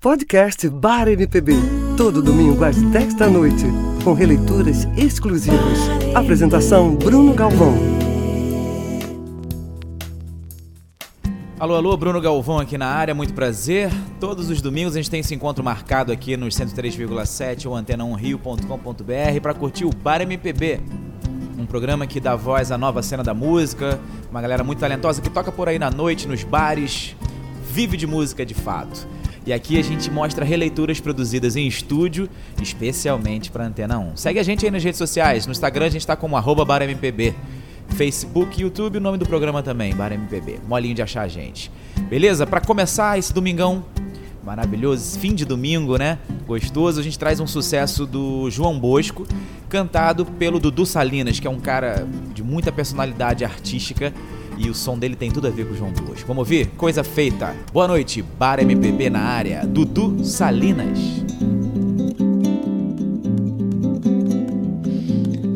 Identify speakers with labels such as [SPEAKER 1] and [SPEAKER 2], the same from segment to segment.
[SPEAKER 1] Podcast Bar MPB. Todo domingo às 10 da noite. Com releituras exclusivas. Apresentação Bruno Galvão.
[SPEAKER 2] Alô, alô, Bruno Galvão aqui na área, muito prazer. Todos os domingos a gente tem esse encontro marcado aqui nos 103,7 ou antena1rio.com.br para curtir o Bar MPB. Um programa que dá voz à nova cena da música, uma galera muito talentosa que toca por aí na noite, nos bares, vive de música de fato. E aqui a gente mostra releituras produzidas em estúdio, especialmente para Antena 1. Segue a gente aí nas redes sociais. No Instagram a gente está como arroba BarMPB. Facebook, YouTube, o nome do programa também, BarMPB. Molinho de achar a gente. Beleza? Para começar esse domingão maravilhoso, fim de domingo, né? Gostoso, a gente traz um sucesso do João Bosco, cantado pelo Dudu Salinas, que é um cara de muita personalidade artística e o som dele tem tudo a ver com o João Bosco. Vamos ouvir? Coisa feita. Boa noite, Bar MPB na área. Dudu Salinas.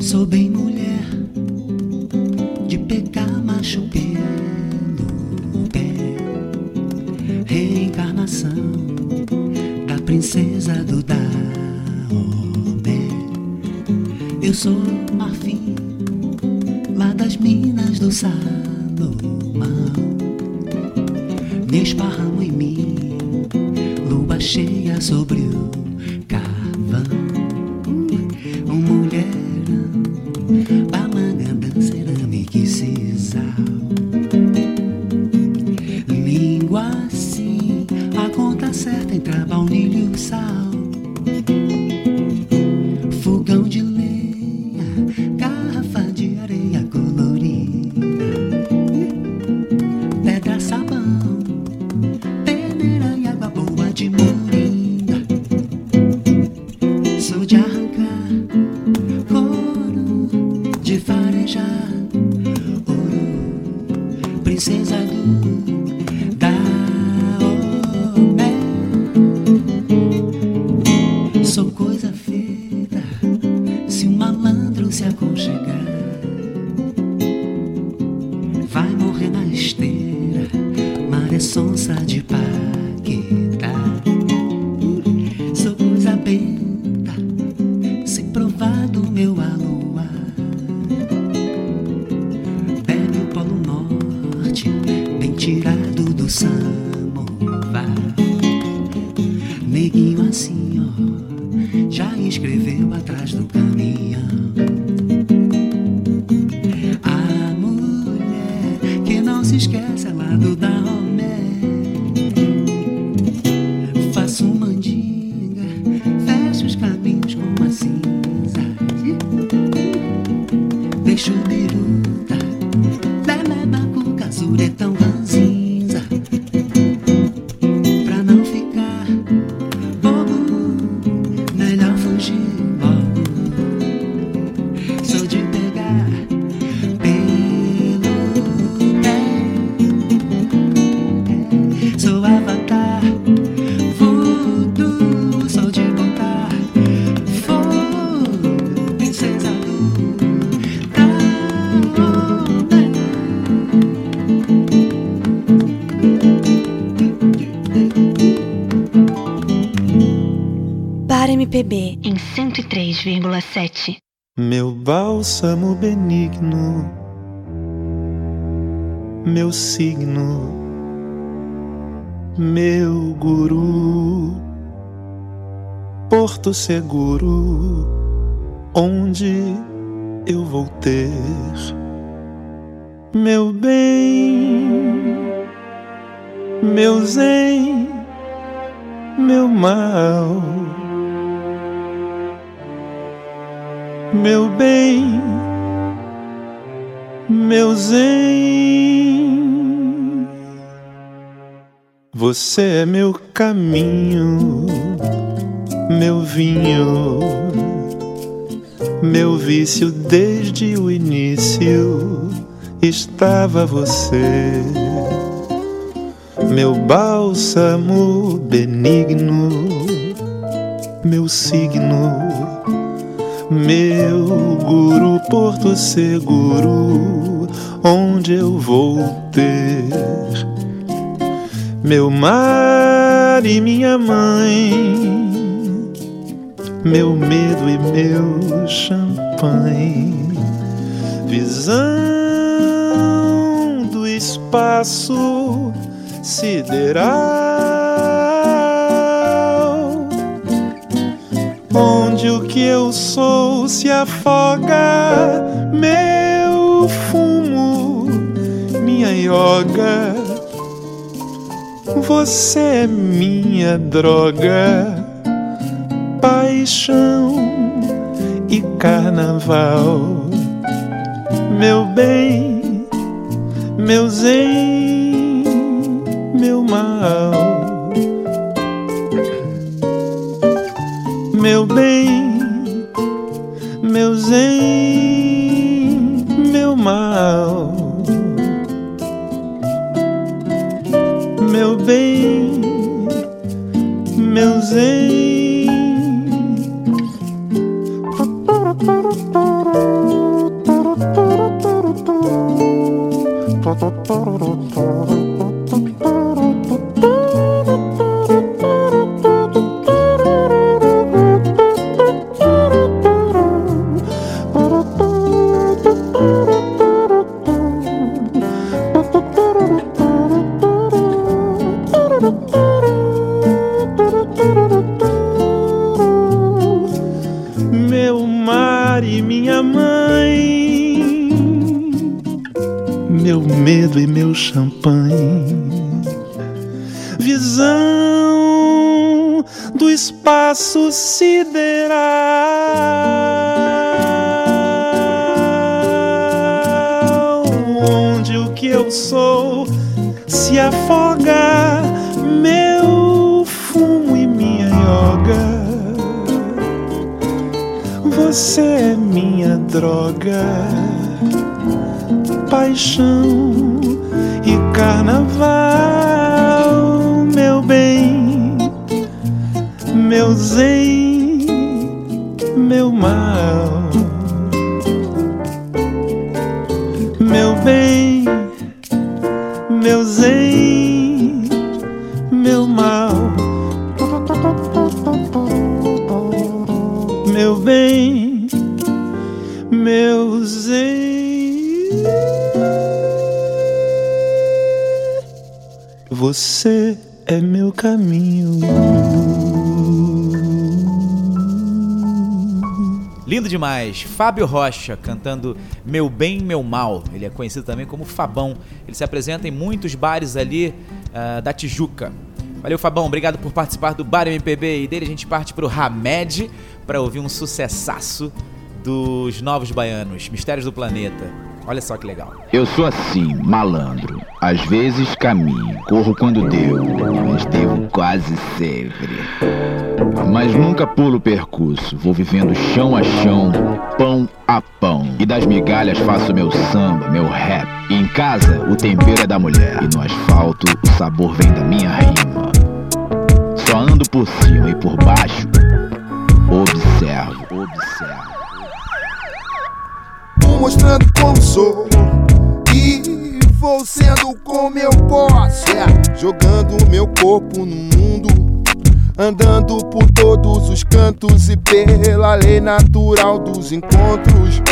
[SPEAKER 3] Sou bem mulher de pegar macho pelo pé. Reencarnação da princesa do Daomé. Eu sou marfim lá das minas do sal me esparramo em mim, lua cheia sobre o carvão. Um mulherão, balanga, danceira, sisal. Língua assim, a conta certa entre a baunilha e o sal.
[SPEAKER 4] 103,7.
[SPEAKER 5] Meu bálsamo benigno, meu signo, meu guru, porto seguro, onde eu vou ter meu bem, meu zen, meu mal. Meu bem, meu zen. Você é meu caminho, meu vinho, meu vício desde o início estava você. Meu bálsamo benigno, meu signo meu guru porto seguro, onde eu vou ter meu mar e minha mãe, meu medo e meu champanhe, visão do espaço sideral, onde o que eu sou se afoga, meu fumo, minha yoga. Você é minha droga, paixão e carnaval. Meu bem, meu zen, meu mal. Meu bem, Meu mar e minha mãe, meu medo e meu champanhe, visão do espaço sideral, onde o que eu sou se afoga, meu fumo e minha yoga. Você é minha droga, paixão e carnaval, meu bem, meu zen, Você é meu caminho.
[SPEAKER 2] Lindo demais. Fábio Rocha cantando Meu Bem, Meu Mal. Ele é conhecido também como Fabão. Ele se apresenta em muitos bares ali ah, da Tijuca. Valeu, Fabão. Obrigado por participar do Bar MPB. E dele a gente parte pro Hamed para ouvir um sucessaço dos Novos Baianos, Mistérios do Planeta. Olha só que legal.
[SPEAKER 6] Eu sou assim, malandro. Às vezes caminho, corro quando devo, mas devo quase sempre. Mas nunca pulo o percurso, vou vivendo chão a chão, pão a pão. E das migalhas faço meu samba, meu rap. E em casa, o tempero é da mulher. E no asfalto, o sabor vem da minha rima. Só ando por cima e por baixo. Observo, observo.
[SPEAKER 7] Mostrando como sou e vou sendo como eu posso. É, jogando meu corpo no mundo, andando por todos os cantos e pela lei natural dos encontros.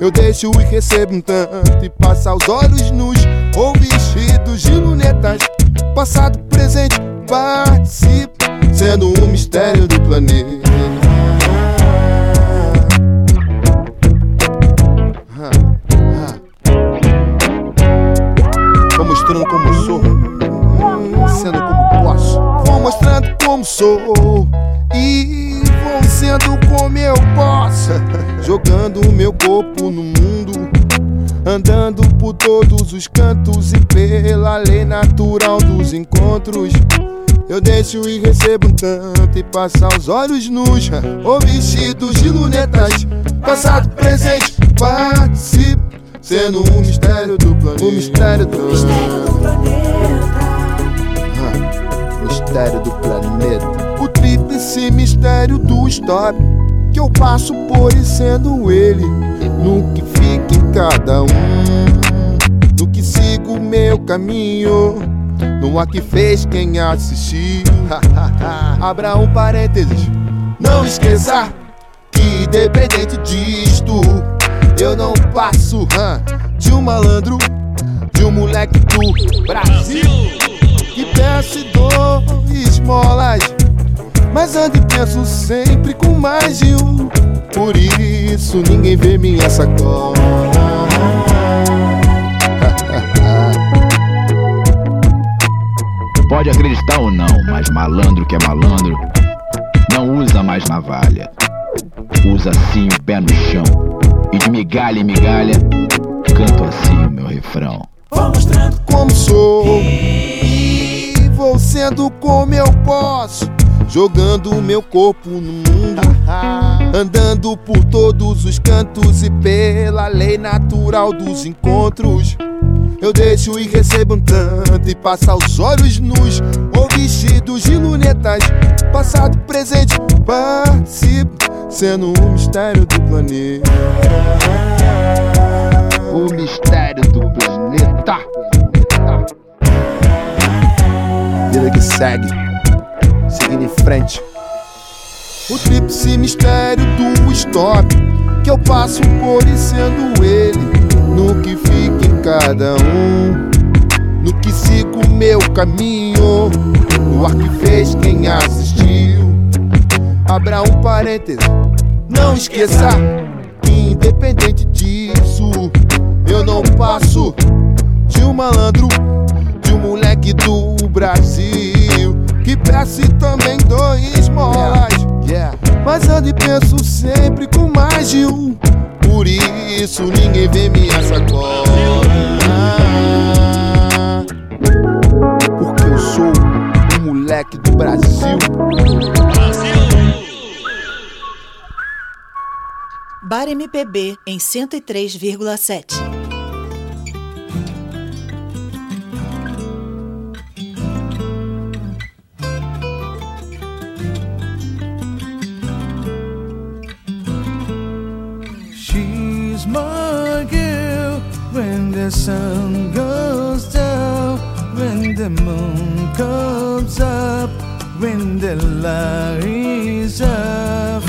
[SPEAKER 7] Eu deixo e recebo um tanto e passa os olhos nus ou vestidos de lunetas. Passado, presente, participo, sendo um mistério do planeta. Sou e vou sendo como eu posso. Jogando o meu corpo no mundo, andando por todos os cantos e pela lei natural dos encontros. Eu deixo e recebo um tanto e passa os olhos nus ou vestidos de lunetas. Passado, presente, participo, sendo um mistério do planeta. O mistério do Ah, Mistério do planeta. O tríplice mistério do stop. Que eu passo por e sendo ele. No que fica em cada um. No que sigo meu caminho. Não há que fez quem assistiu. Abra um parênteses. Não esqueça que, independente disto, eu não passo hã, de um malandro, de um moleque do Brasil. Que peço e dou esmolas, mas ando e penso sempre com mais de um. Por isso ninguém vê minha sacola.
[SPEAKER 6] Pode acreditar ou não, mas malandro que é malandro não usa mais navalha. Usa assim o pé no chão. E de migalha em migalha, canto assim o meu refrão.
[SPEAKER 7] Vou mostrando como sou vou sendo como eu posso. Jogando o meu corpo no mundo, andando por todos os cantos e pela lei natural dos encontros. Eu deixo e recebo um tanto e passa os olhos nus ou vestidos de lunetas. Passado, presente, participo, sendo um mistério do planeta.
[SPEAKER 6] O mistério do planeta.
[SPEAKER 7] Segue, seguindo em frente. O tríplice mistério do stop que eu passo por sendo ele no que fica em cada um, no que sigo meu caminho, no ar que fez quem assistiu. Abra um parêntese, não esqueça que independente disso, eu não passo de um malandro, de um moleque do Brasil que peço e também dou esmolas. Yeah. Mas ando e penso sempre com mais de um. Por isso ninguém vê minha sacola. Porque eu sou um moleque do Brasil.
[SPEAKER 8] Bar MPB em 103,7.
[SPEAKER 9] The sun goes down, when the moon comes up, when the light is up.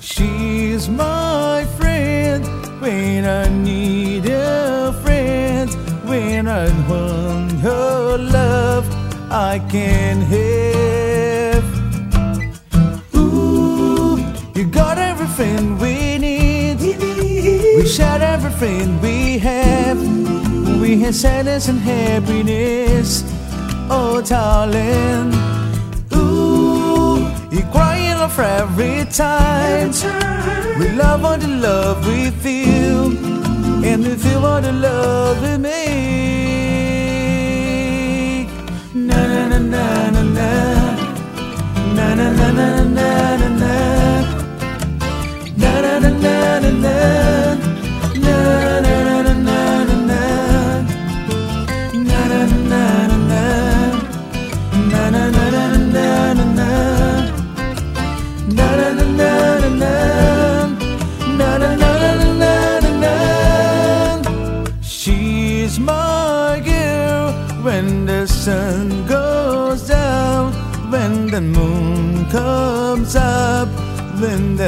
[SPEAKER 9] She's my friend when I need a friend, when I want her love, I can have. Ooh, you got everything we share everything we have. We have sadness and happiness. Oh, darling. Ooh, you crying off every time. We love all the love we feel, and we feel all the love we make.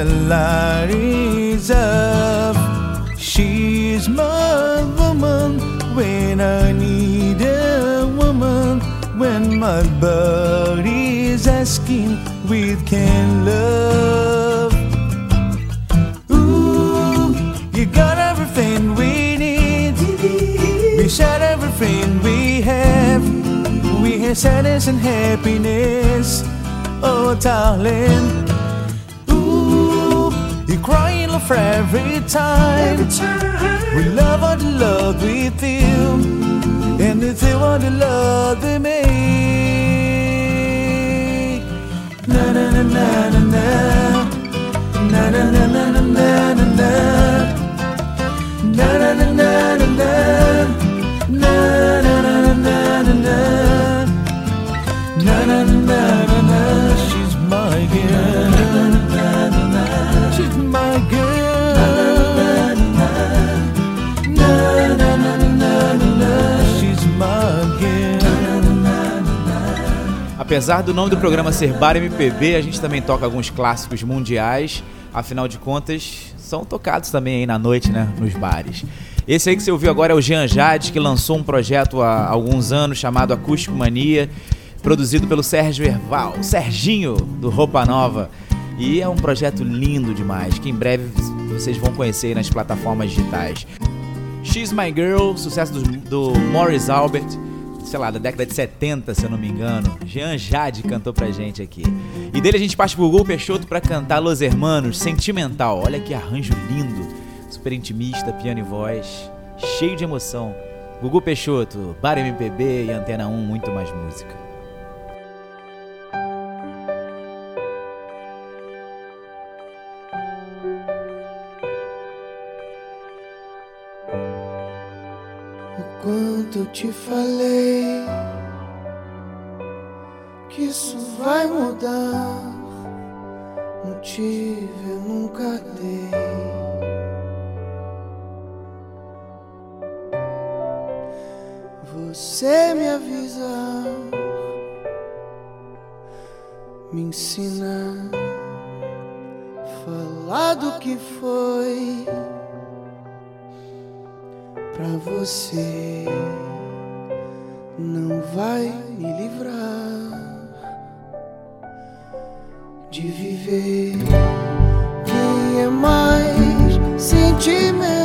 [SPEAKER 9] When the light is up. She's my woman when I need a woman, when my body's asking we can love. Ooh, you got everything we need. We share everything we have. We have sadness and happiness. Oh, darling. For every time. We love all the love we feel. And we feel all the love we make. Na na na na. Na na na na na na na na. Na na na na na na. Na
[SPEAKER 2] apesar do nome do programa ser Bar MPB, a gente também toca alguns clássicos mundiais. Afinal de contas, são tocados também aí na noite, né? Nos bares. Esse aí que você ouviu agora é o Jean Jade, que lançou um projeto há alguns anos chamado Acústico Mania, produzido pelo Sérgio Erval, Serginho do Roupa Nova. E é um projeto lindo demais, que em breve vocês vão conhecer nas plataformas digitais. She's My Girl, sucesso do, do Morris Albert, sei lá, da década de 70, se eu não me engano. Jean Jade cantou pra gente aqui. E dele a gente parte pro Google Peixoto pra cantar Los Hermanos, Sentimental. Olha que arranjo lindo, super intimista, piano e voz, cheio de emoção. Gugu Peixoto, Bar MPB e Antena 1, muito mais música.
[SPEAKER 10] Te falei que isso vai mudar. Motivo eu nunca dei. Você me avisa, me ensina, falar do que foi pra você não vai me livrar de viver. Quem é mais sentimental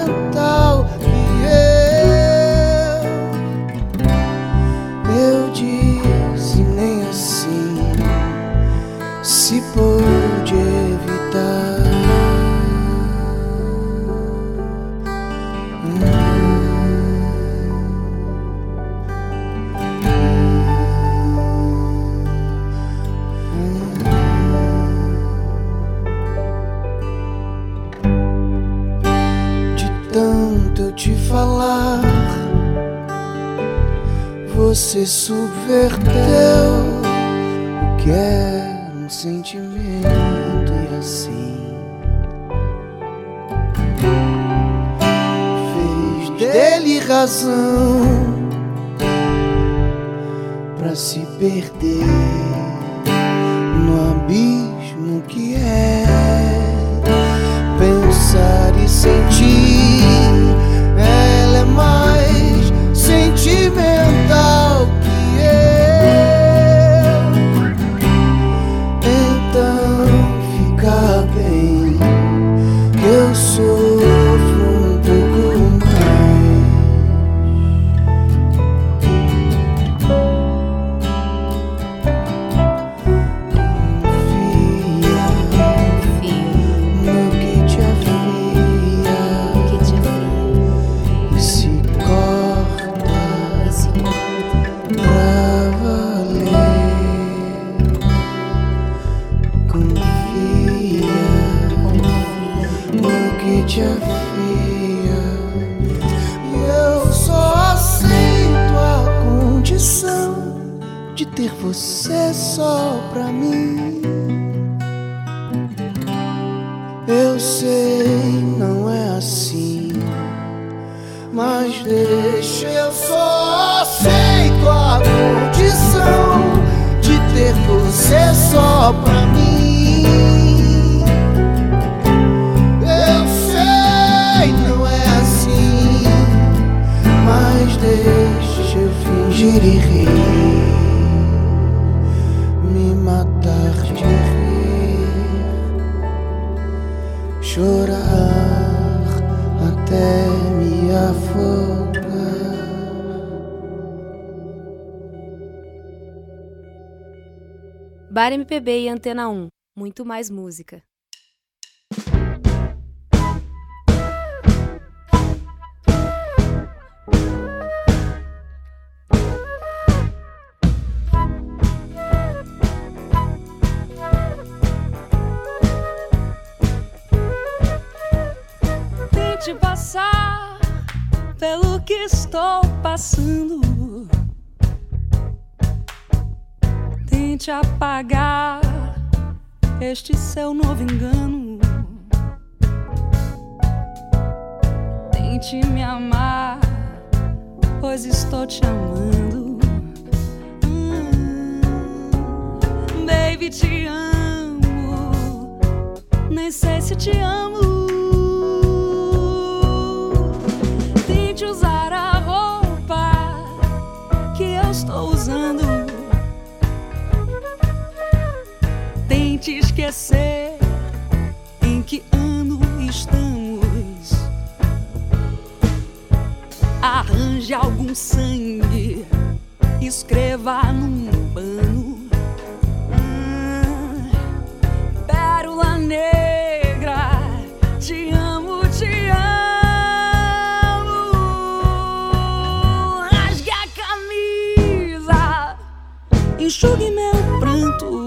[SPEAKER 11] MPB e Antena 1. Muito mais música.
[SPEAKER 12] Tente passar pelo que estou passando. Tente apagar este seu novo engano. Tente me amar, pois estou te amando. Hum. Baby, te amo. Nem sei se te amo. Tente usar esquecer em que ano estamos. Arranje algum sangue, escreva num pano. Ah, Pérola negra, te amo, te amo. Rasgue a camisa, enxugue meu pranto.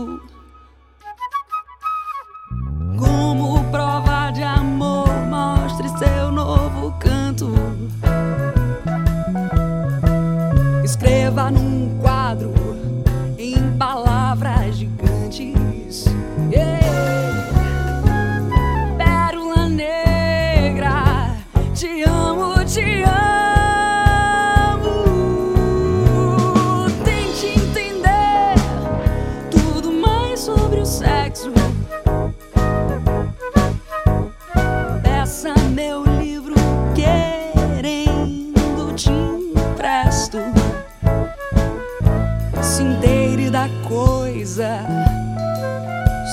[SPEAKER 12] Se inteire da coisa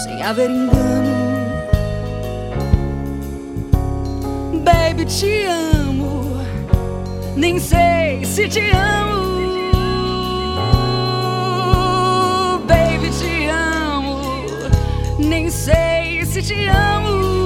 [SPEAKER 12] sem haver engano. Baby, te amo. Nem sei se te amo. Baby, te amo. Nem sei se te amo.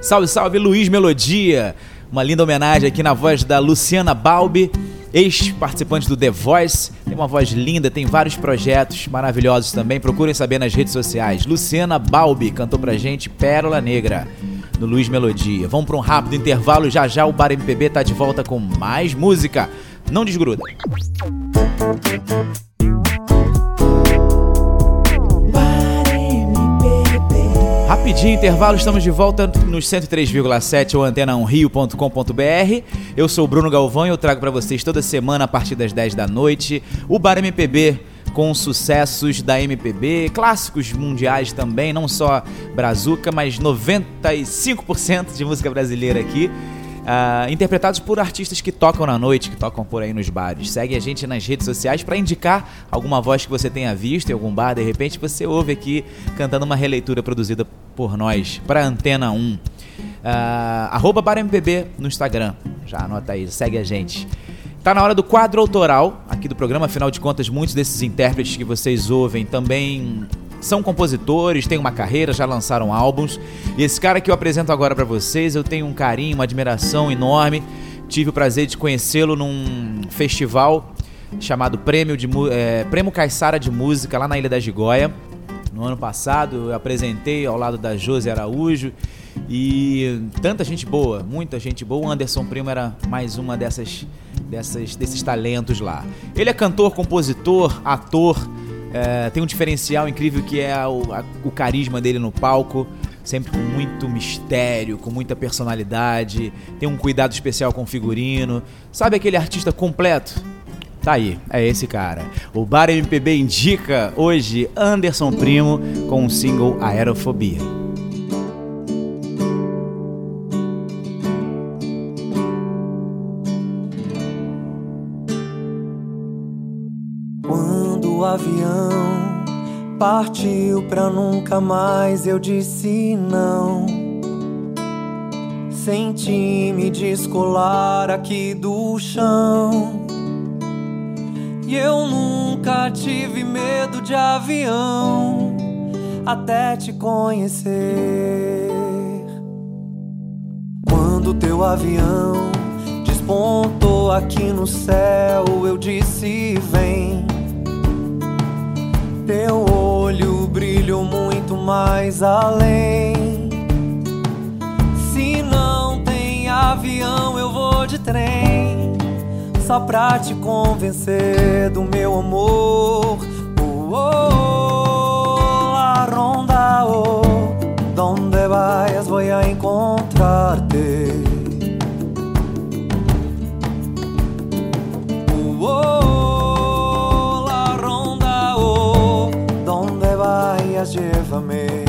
[SPEAKER 2] Salve, salve, Luiz Melodia. Uma linda homenagem aqui na voz da Luciana Balbi, ex-participante do The Voice. Tem uma voz linda, tem vários projetos maravilhosos também. Procurem saber nas redes sociais. Luciana Balbi cantou pra gente Pérola Negra, do Luiz Melodia. Vamos pra um rápido intervalo. Já já o Bar MPB tá de volta com mais música. Não desgruda. Rapidinho intervalo, estamos de volta nos 103,7 ou antena1rio.com.br. Eu sou o Bruno Galvão e eu trago para vocês toda semana a partir das 10 da noite o Bar MPB com sucessos da MPB, clássicos mundiais também, não só brazuca, mas 95% de música brasileira aqui. Ah, interpretados por artistas que tocam na noite, que tocam por aí nos bares. Segue a gente nas redes sociais para indicar alguma voz que você tenha visto em algum bar, de repente você ouve aqui cantando uma releitura produzida por nós para Antena 1. Ah, arroba Bar MPB no Instagram. Já anota aí, segue a gente. Tá na hora do quadro autoral aqui do programa, afinal de contas, muitos desses intérpretes que vocês ouvem também são compositores, têm uma carreira, já lançaram álbuns. E esse cara que eu apresento agora pra vocês, eu tenho um carinho, uma admiração enorme. Tive o prazer de conhecê-lo num festival chamado Prêmio, de, é, Prêmio Caissara de Música, lá na Ilha da Gigóia. No ano passado eu apresentei ao lado da Josi Araújo e tanta gente boa, muita gente boa. O Anderson Primo era mais uma dessas, dessas desses talentos lá. Ele é cantor, compositor, ator, é, tem um diferencial incrível que é o, a- o carisma dele no palco. sempre com muito mistério, com muita personalidade, tem um cuidado especial com o figurino. Sabe aquele artista completo? Tá aí, é esse cara. O Bar MPB indica hoje Anderson Primo com o single Aerofobia.
[SPEAKER 13] Partiu pra nunca mais, eu disse não. Senti me descolar aqui do chão. E eu nunca tive medo de avião até te conhecer. Quando teu avião despontou aqui no céu, eu disse: Vem. Teu olho brilhou muito mais além. Se não tem avião, eu vou de trem. Só pra te convencer do meu amor. Oh, oh, la ronda, oh. Donde vayas voy a encontrarte. Oh, oh, vayas, llévame.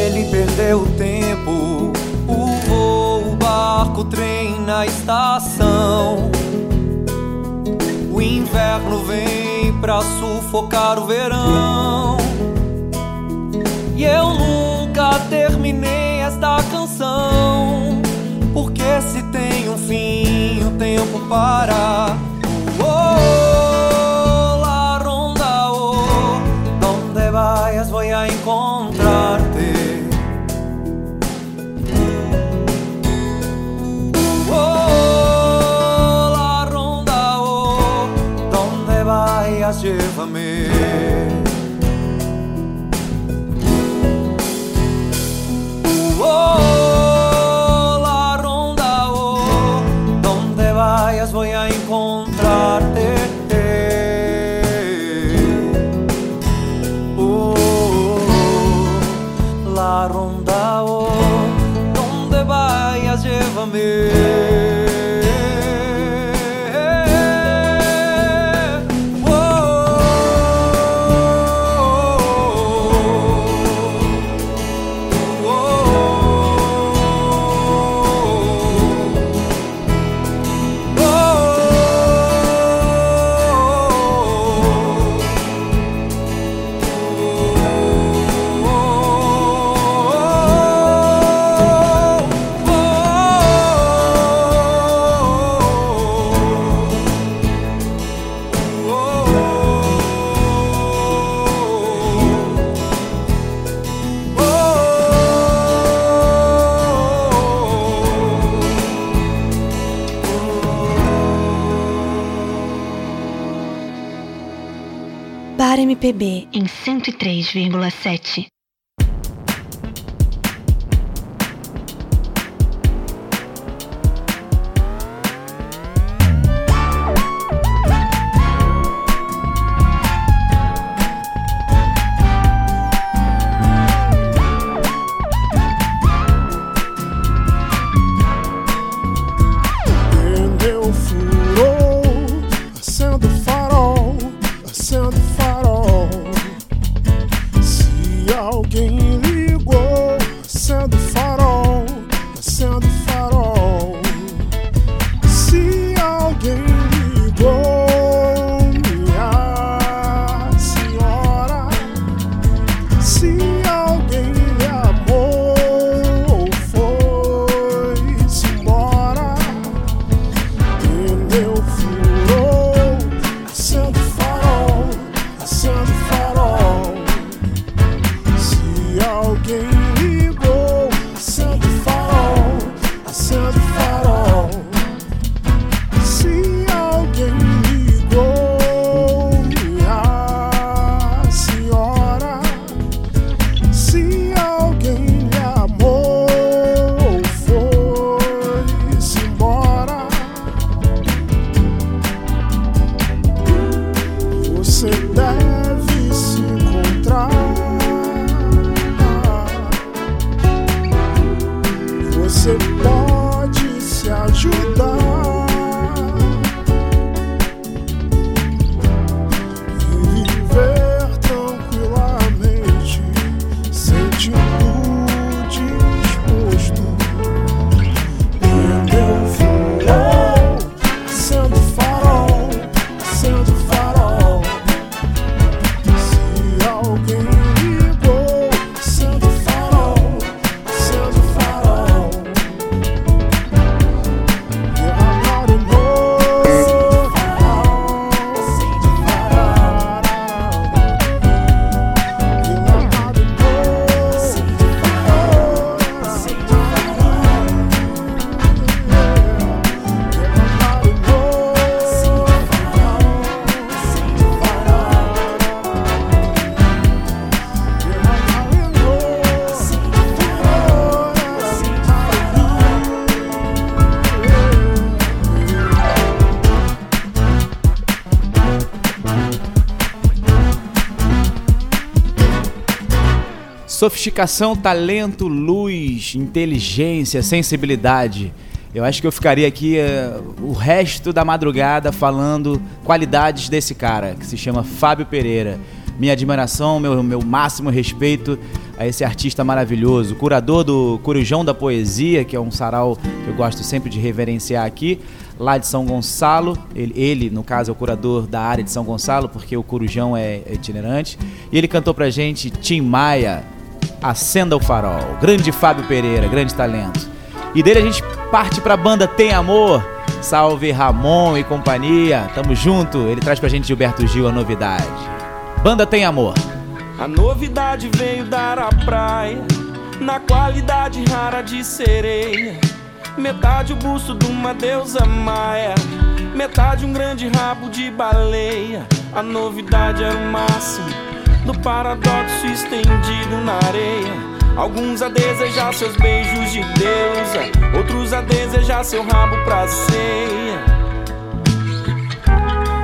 [SPEAKER 13] Ele perdeu o tempo, o voo, o barco, o trem na estação. O inverno vem pra sufocar o verão.
[SPEAKER 4] MPB em 103,7.
[SPEAKER 2] Sofisticação, talento, luz, inteligência, sensibilidade. Eu acho que eu ficaria aqui uh, o resto da madrugada falando qualidades desse cara, que se chama Fábio Pereira. Minha admiração, meu, meu máximo respeito a esse artista maravilhoso, curador do Corujão da Poesia, que é um sarau que eu gosto sempre de reverenciar aqui, lá de São Gonçalo. Ele, ele, no caso, é o curador da área de São Gonçalo, porque o Corujão é itinerante. E ele cantou pra gente Tim Maia, Acenda o Farol. Grande Fábio Pereira, grande talento. E dele a gente parte pra banda Tem Amor. Salve Ramon e companhia. Tamo junto. Ele traz pra gente Gilberto Gil a novidade. Banda Tem Amor.
[SPEAKER 14] A novidade veio dar a praia na qualidade rara de sereia. Metade o busto de uma deusa maia, metade um grande rabo de baleia. A novidade era o máximo do paradoxo estendido na areia. Alguns a desejar seus beijos de deusa, outros a desejar seu rabo pra ceia.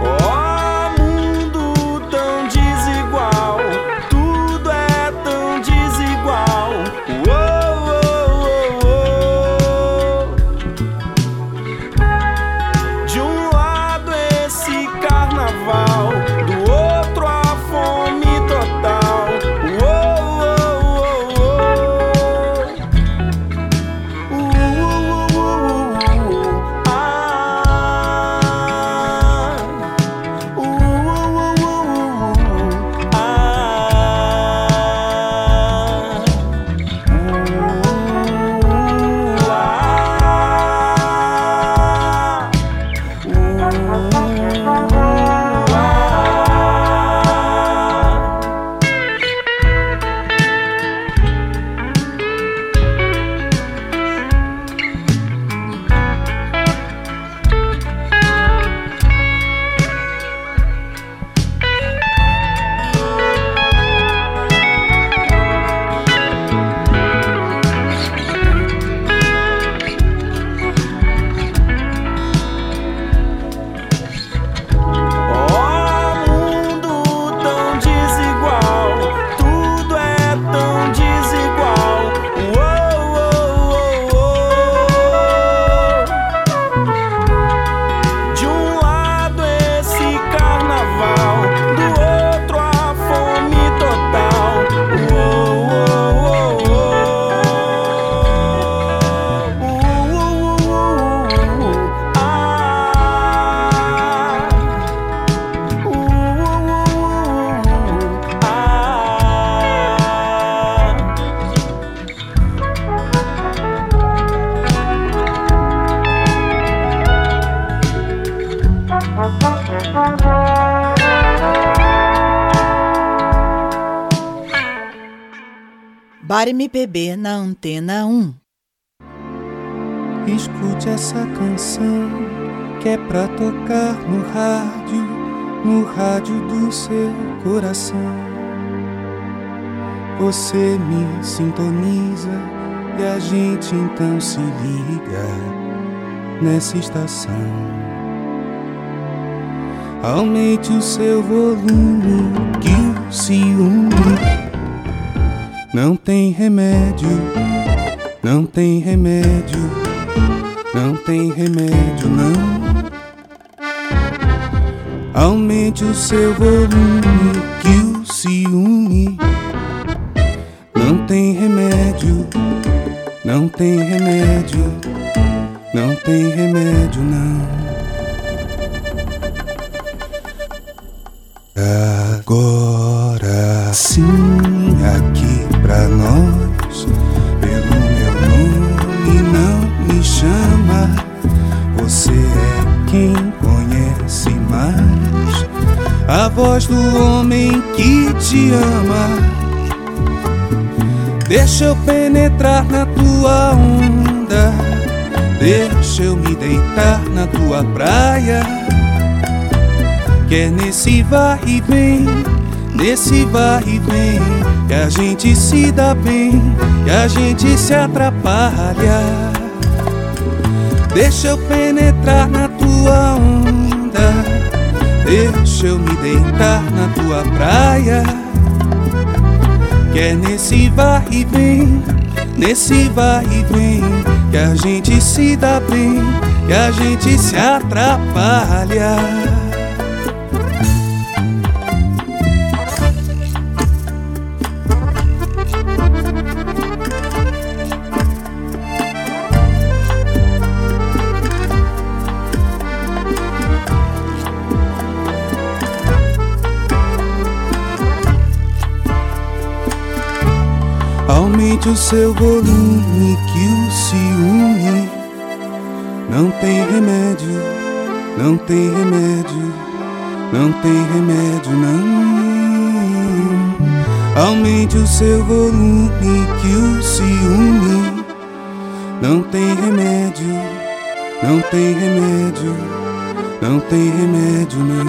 [SPEAKER 14] Oh,
[SPEAKER 8] Bar MPB na Antena 1.
[SPEAKER 15] Escute essa canção que é pra tocar no rádio, no rádio do seu coração. Você me sintoniza e a gente então se liga nessa estação. Aumente o seu volume que o ciúme não tem remédio, não tem remédio, não tem remédio, não. Aumente o seu volume que o ciúme não tem remédio, não tem remédio, não tem remédio, não. Agora sim, a voz do homem que te ama. Deixa eu penetrar na tua onda, deixa eu me deitar na tua praia. Que é nesse vai e vem, nesse vai e vem, que a gente se dá bem, que a gente se atrapalha. Deixa eu penetrar na tua onda, deixa eu me deitar na tua praia. Que é nesse vai e vem, nesse vai e vem, que a gente se dá bem, que a gente se atrapalha. Aumente o seu volume que o ciúme não tem remédio, não tem remédio, não tem remédio não. Aumente o seu volume que o ciúme não tem remédio, não tem remédio, não tem remédio não.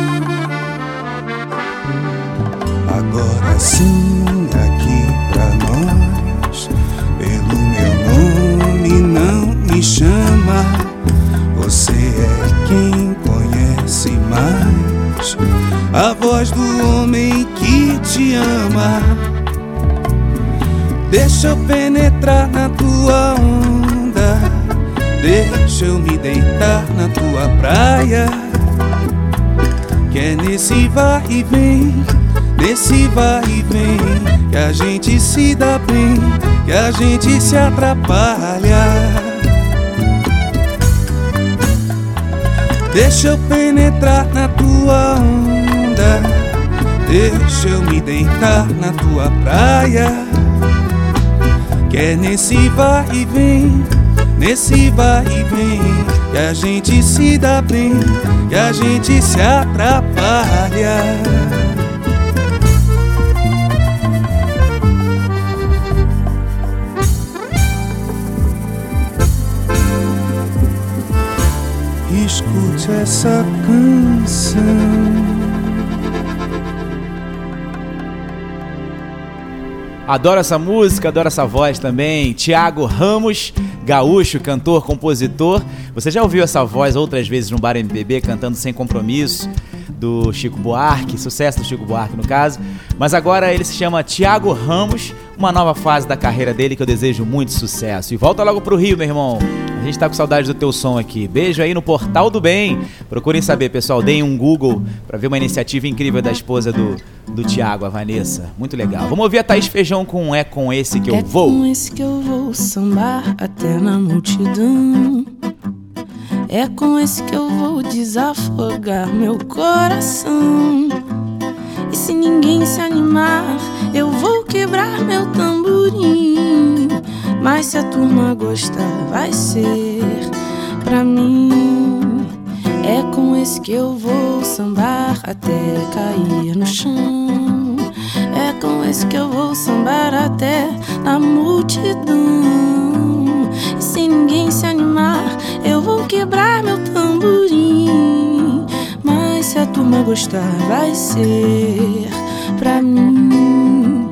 [SPEAKER 15] Agora sim aqui chama. Você é quem conhece mais a voz do homem que te ama. Deixa eu penetrar na tua onda, deixa eu me deitar na tua praia. Que é nesse vai e vem, nesse vai e vem, que a gente se dá bem, que a gente se atrapalha. Deixa eu penetrar na tua onda, deixa eu me deitar na tua praia. Que é nesse vai e vem, nesse vai e vem, que a gente se dá bem, que a gente se atrapalha. Escute essa canção.
[SPEAKER 2] Adoro essa música, adoro essa voz também. Tiago Ramos, gaúcho, cantor, compositor. Você já ouviu essa voz outras vezes no Bar MPB cantando Sem Compromisso, do Chico Buarque, sucesso do Chico Buarque no caso. Mas agora ele se chama Tiago Ramos, uma nova fase da carreira dele que eu desejo muito sucesso. E volta logo pro Rio, meu irmão. A gente tá com saudade do teu som aqui. Beijo aí no Portal do Bem. Procurem saber, pessoal. Deem um Google pra ver uma iniciativa incrível da esposa do, do Tiago, a Vanessa. Muito legal. Vamos ouvir a Thaís Feijão com É Com Esse Que Eu
[SPEAKER 16] é
[SPEAKER 2] Vou.
[SPEAKER 16] com esse que eu vou sambar até na multidão. É com esse que eu vou desafogar meu coração. E se ninguém se animar, eu vou quebrar meu tamborim. Mas se a turma gostar, vai ser pra mim. É com esse que eu vou sambar até cair no chão. É com esse que eu vou sambar até na multidão. E se ninguém se animar, eu vou quebrar meu tamborim. Mas se a turma gostar, vai ser pra mim.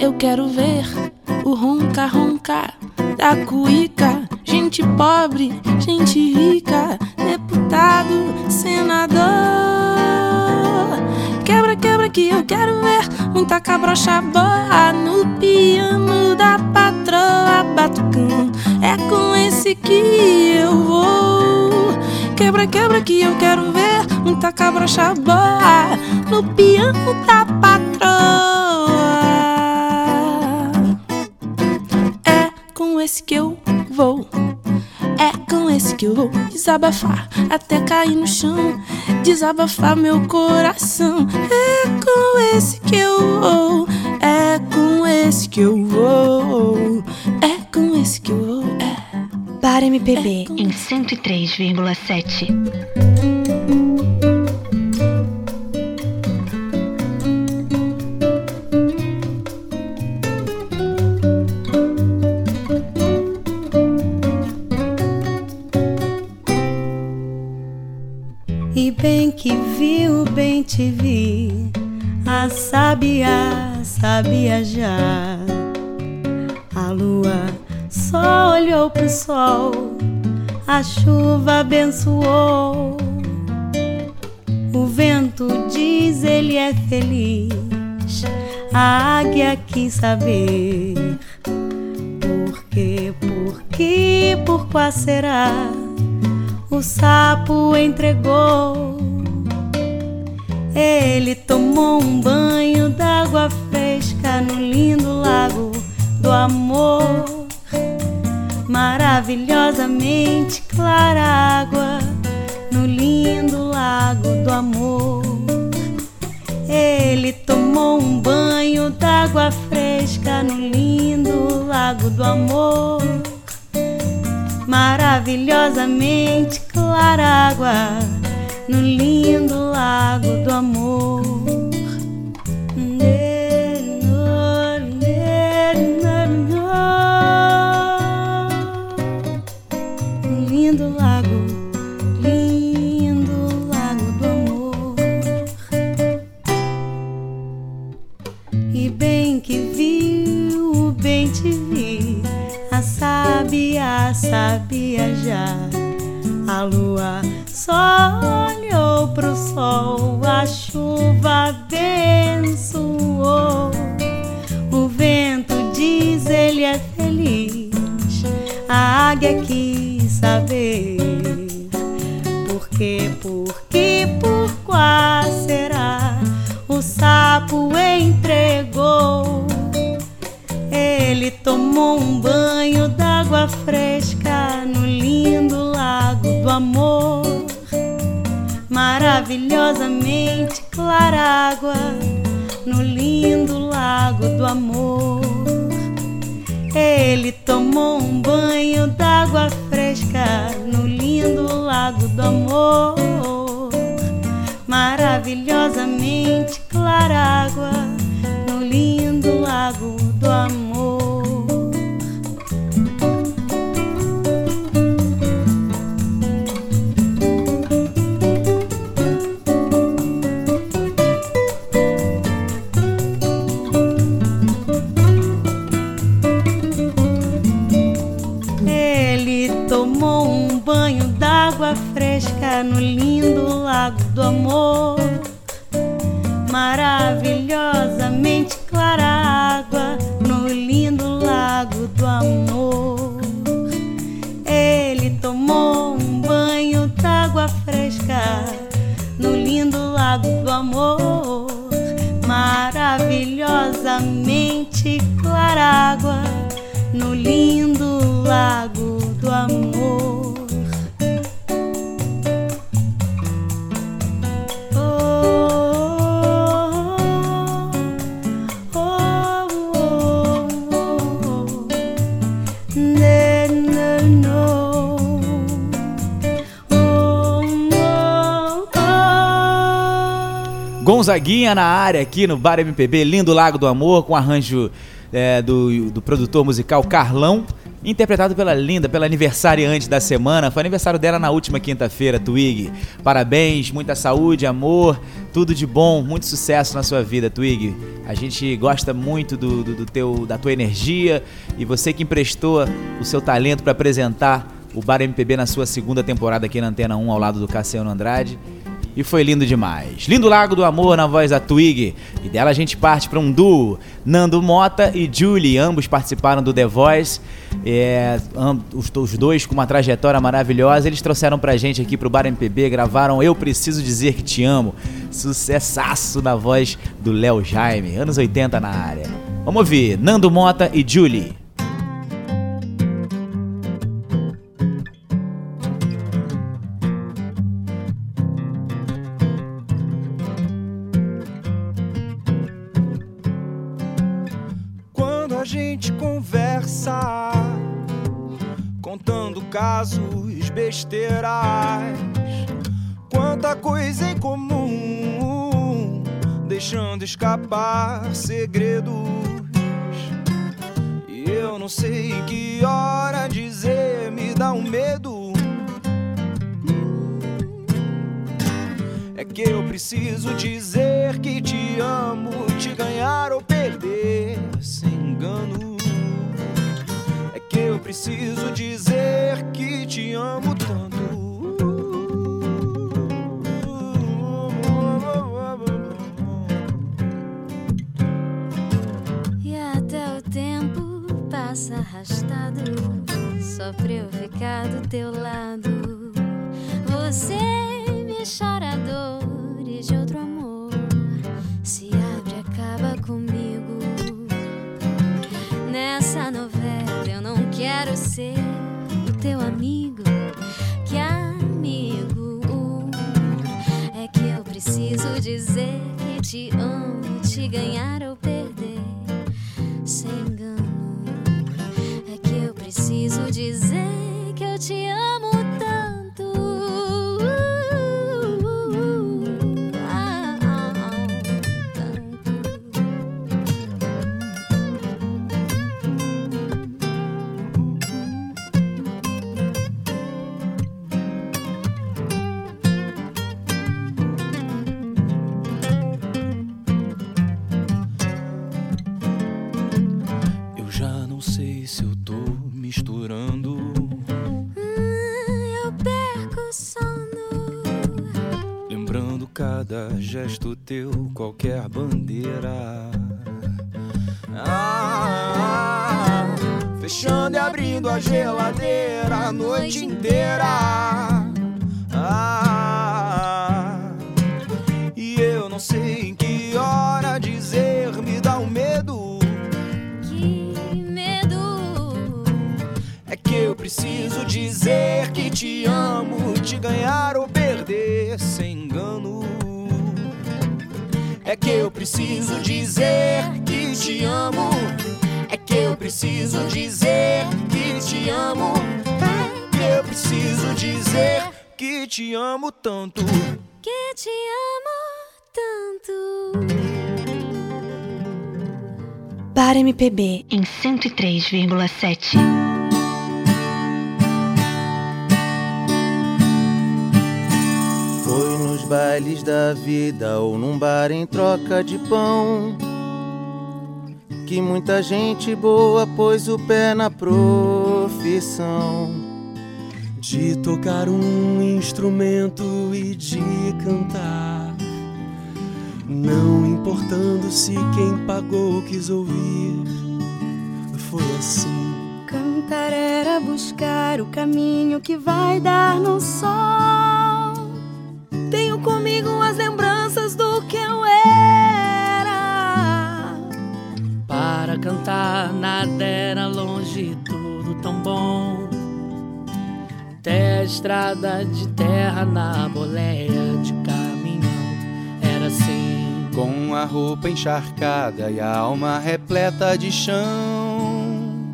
[SPEAKER 16] Eu quero ver o ronca ronca da cuíca. Gente pobre, gente rica, deputado, senador. Quebra, quebra que eu quero ver muita cabrocha boa no piano da patroa batucando. É com esse que eu vou. Quebra, quebra que eu quero ver muita cabrocha boa no piano da patroa. Com esse que eu vou. É com esse que eu vou desabafar até cair no chão, desabafar meu coração. É com esse que eu vou, é com esse que eu vou, é com esse que eu vou. É.
[SPEAKER 4] Bar MPB em 103,7.
[SPEAKER 17] Que viu, bem te vi, a sabiá sabia já. A lua só olhou pro sol, a chuva abençoou. O vento diz ele é feliz, A águia quis saber por que, por que, por qual será? O sapo entregou. Ele tomou um banho d'água fresca no lindo lago do amor. Maravilhosamente clara água no lindo lago do amor. Ele tomou um banho d'água fresca no lindo lago do amor. Maravilhosamente clara água no lindo lago do amor. Lindo lago, lindo lago do amor. E bem que viu, bem te vi, a sábia sabia já. A lua só pro sol, a chuva abençoou. O vento diz ele é feliz, a águia quis saber. Por que, por que, por qual será? O sapo entregou. Ele tomou um banho d'água fresca Maravilhosamente clara água no lindo lago do amor. Ele tomou um banho d'água fresca no lindo lago do amor. Maravilhosamente clara água no lindo lago do amor.
[SPEAKER 2] Gonzaguinha na área aqui no Bar MPB, Lindo Lago do Amor, com arranjo é, do, do produtor musical Carlão, interpretado pela linda, pela aniversariante da semana. Foi aniversário dela na última quinta-feira, Twig. Parabéns, muita saúde, amor, tudo de bom, muito sucesso na sua vida, Twig. A gente gosta muito do, do, do teu, da tua energia e você que emprestou o seu talento para apresentar o Bar MPB na sua segunda temporada aqui na Antena 1 ao lado do Cassiano Andrade. E foi lindo demais. Lindo Lago do Amor na voz da Twig. E dela a gente parte para um duo. Nando Mota e Julie, ambos participaram do The Voice. É, os, os dois com uma trajetória maravilhosa. Eles trouxeram pra gente aqui pro Bar MPB, gravaram Eu Preciso Dizer Que Te Amo. Sucessaço na voz do Léo Jaime, anos 80 na área. Vamos ouvir Nando Mota e Julie.
[SPEAKER 14] Casos, besteiras, quanta coisa em comum, deixando escapar segredos. E eu não sei que hora dizer, me dá um medo. É que eu preciso dizer que te amo, te ganhar ou perder sem engano que eu preciso dizer que te amo tanto.
[SPEAKER 18] E até o tempo passa arrastado, só pra eu ficar do teu lado. Preciso dizer que te amo, te ganhar ou perder sem engano. É que eu preciso dizer que te amo.
[SPEAKER 19] É que eu preciso dizer que te amo. É que eu preciso dizer que te amo tanto.
[SPEAKER 18] Que te amo tanto.
[SPEAKER 4] Bar MPB em 103,7.
[SPEAKER 20] Bailes da vida ou num bar em troca de pão que muita gente boa pôs o pé na profissão.
[SPEAKER 2] De tocar um instrumento e de cantar. Não importando se quem pagou quis ouvir. Foi assim.
[SPEAKER 11] Cantar era buscar o caminho que vai dar no sol. Comigo as lembranças do que eu era.
[SPEAKER 12] Para cantar nada era longe, tudo tão bom. Até a estrada de terra na boleia de caminhão era assim.
[SPEAKER 21] Com a roupa encharcada e a alma repleta de chão.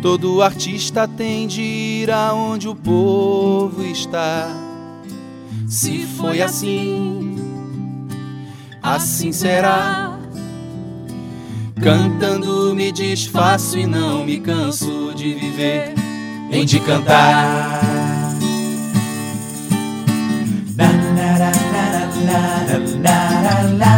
[SPEAKER 21] Todo artista tem de ir aonde o povo está. Se foi assim, assim será. Cantando me desfaço e não me canso de viver, nem de cantar.
[SPEAKER 2] Cantar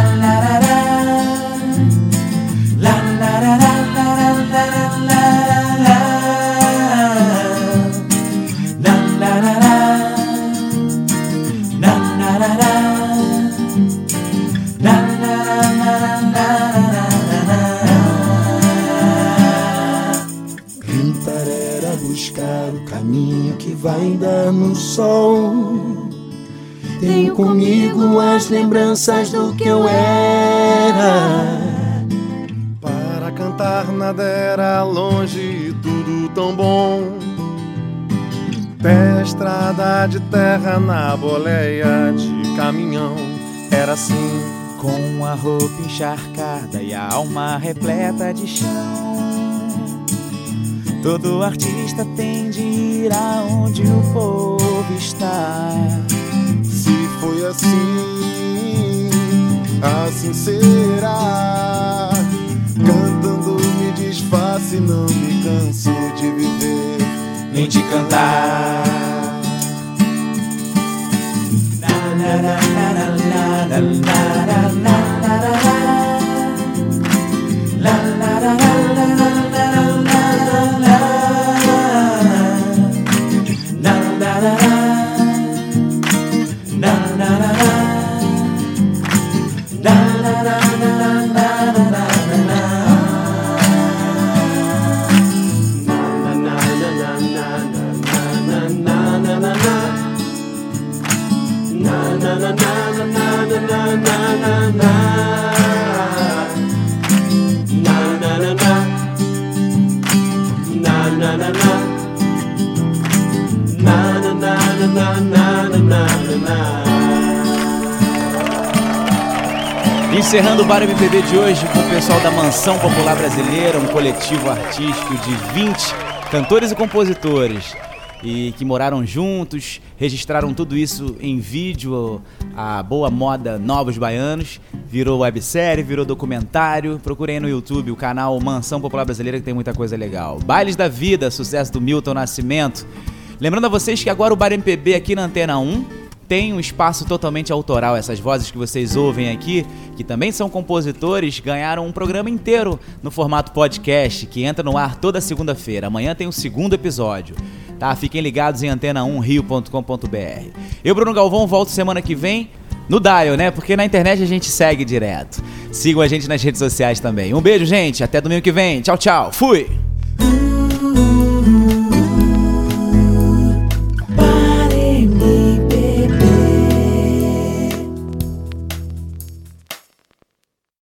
[SPEAKER 2] que vai dar no sol. Tenho comigo as lembranças do que eu era.
[SPEAKER 7] Para cantar nada era longe, tudo tão bom. Pé estrada de terra na boleia de caminhão, era assim.
[SPEAKER 22] Com a roupa encharcada e a alma repleta de chão. Todo artista tem de irá onde o povo está.
[SPEAKER 7] Se foi assim, assim será. Cantando me desface, não me canso de viver,
[SPEAKER 21] nem de cantar.
[SPEAKER 15] Na, na, na, la
[SPEAKER 2] la la la MPB de hoje com o pessoal da Mansão Popular Brasileira, um coletivo artístico de 20 cantores e compositores e que moraram juntos, registraram tudo isso em vídeo, a boa moda Novos Baianos, virou websérie, virou documentário. Procurem no YouTube o canal Mansão Popular Brasileira que tem muita coisa legal. Bailes da Vida, sucesso do Milton Nascimento. Lembrando a vocês que agora o Bar MPB aqui na Antena 1 tem um espaço totalmente autoral. Essas vozes que vocês ouvem aqui, que também são compositores, ganharam um programa inteiro no formato podcast, que entra no ar toda segunda-feira. Amanhã tem o segundo episódio. Tá? Fiquem ligados em antena1rio.com.br. Eu, Bruno Galvão, volto semana que vem no Dial, né? Porque na internet a gente segue direto. Sigam a gente nas redes sociais também. Um beijo, gente. Até domingo que vem. Tchau, tchau. Fui!